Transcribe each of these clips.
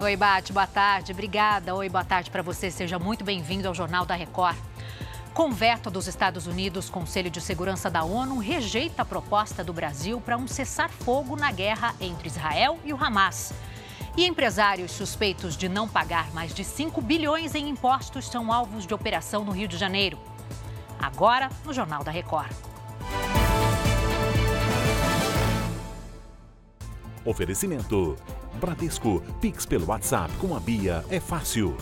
Oi, Bate, boa tarde. Obrigada. Oi, boa tarde para você. Seja muito bem-vindo ao Jornal da Record. Com veto dos Estados Unidos, Conselho de Segurança da ONU rejeita a proposta do Brasil para um cessar-fogo na guerra entre Israel e o Hamas. E empresários suspeitos de não pagar mais de 5 bilhões em impostos são alvos de operação no Rio de Janeiro. Agora, no Jornal da Record. Oferecimento. Bradesco. Pix pelo WhatsApp com a Bia é fácil.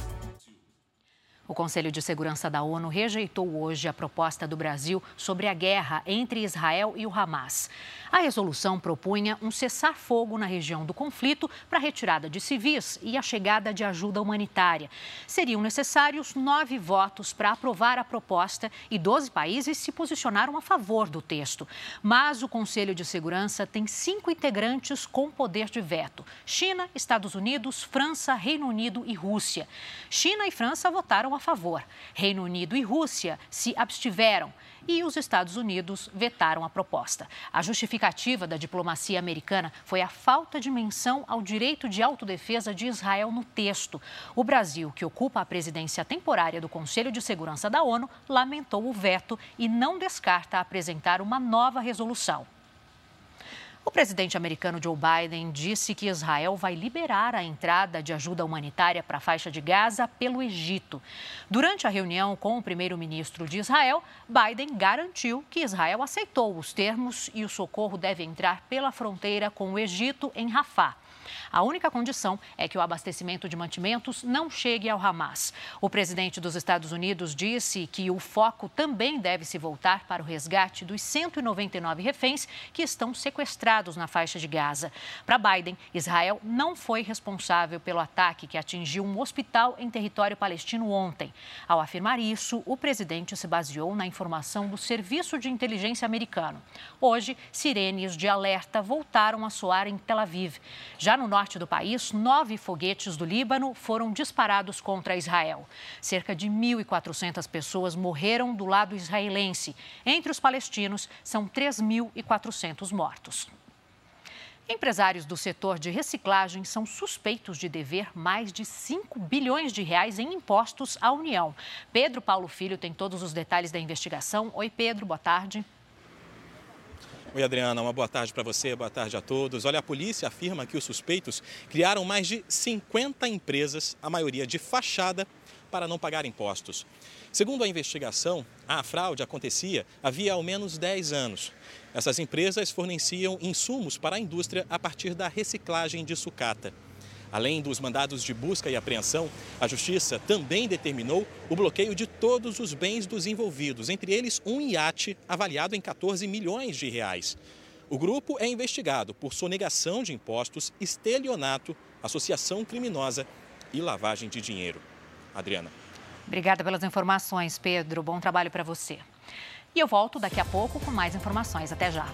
O Conselho de Segurança da ONU rejeitou hoje a proposta do Brasil sobre a guerra entre Israel e o Hamas. A resolução propunha um cessar-fogo na região do conflito para a retirada de civis e a chegada de ajuda humanitária. Seriam necessários nove votos para aprovar a proposta e 12 países se posicionaram a favor do texto. Mas o Conselho de Segurança tem cinco integrantes com poder de veto: China, Estados Unidos, França, Reino Unido e Rússia. China e França votaram a favor. Reino Unido e Rússia se abstiveram e os Estados Unidos vetaram a proposta. A justificativa da diplomacia americana foi a falta de menção ao direito de autodefesa de Israel no texto. O Brasil, que ocupa a presidência temporária do Conselho de Segurança da ONU, lamentou o veto e não descarta apresentar uma nova resolução. O presidente americano Joe Biden disse que Israel vai liberar a entrada de ajuda humanitária para a faixa de Gaza pelo Egito. Durante a reunião com o primeiro-ministro de Israel, Biden garantiu que Israel aceitou os termos e o socorro deve entrar pela fronteira com o Egito em Rafah. A única condição é que o abastecimento de mantimentos não chegue ao Hamas. O presidente dos Estados Unidos disse que o foco também deve se voltar para o resgate dos 199 reféns que estão sequestrados na faixa de Gaza. Para Biden, Israel não foi responsável pelo ataque que atingiu um hospital em território palestino ontem. Ao afirmar isso, o presidente se baseou na informação do Serviço de Inteligência americano. Hoje, sirenes de alerta voltaram a soar em Tel Aviv. Já no norte do país, nove foguetes do Líbano foram disparados contra Israel. Cerca de 1.400 pessoas morreram do lado israelense. Entre os palestinos, são 3.400 mortos. Empresários do setor de reciclagem são suspeitos de dever mais de 5 bilhões de reais em impostos à União. Pedro Paulo Filho tem todos os detalhes da investigação. Oi, Pedro, boa tarde. Oi, Adriana, uma boa tarde para você, boa tarde a todos. Olha, a polícia afirma que os suspeitos criaram mais de 50 empresas, a maioria de fachada, para não pagar impostos. Segundo a investigação, a fraude acontecia havia ao menos 10 anos. Essas empresas forneciam insumos para a indústria a partir da reciclagem de sucata. Além dos mandados de busca e apreensão, a Justiça também determinou o bloqueio de todos os bens dos envolvidos, entre eles um iate avaliado em 14 milhões de reais. O grupo é investigado por sonegação de impostos, estelionato, associação criminosa e lavagem de dinheiro. Adriana. Obrigada pelas informações, Pedro. Bom trabalho para você. E eu volto daqui a pouco com mais informações. Até já.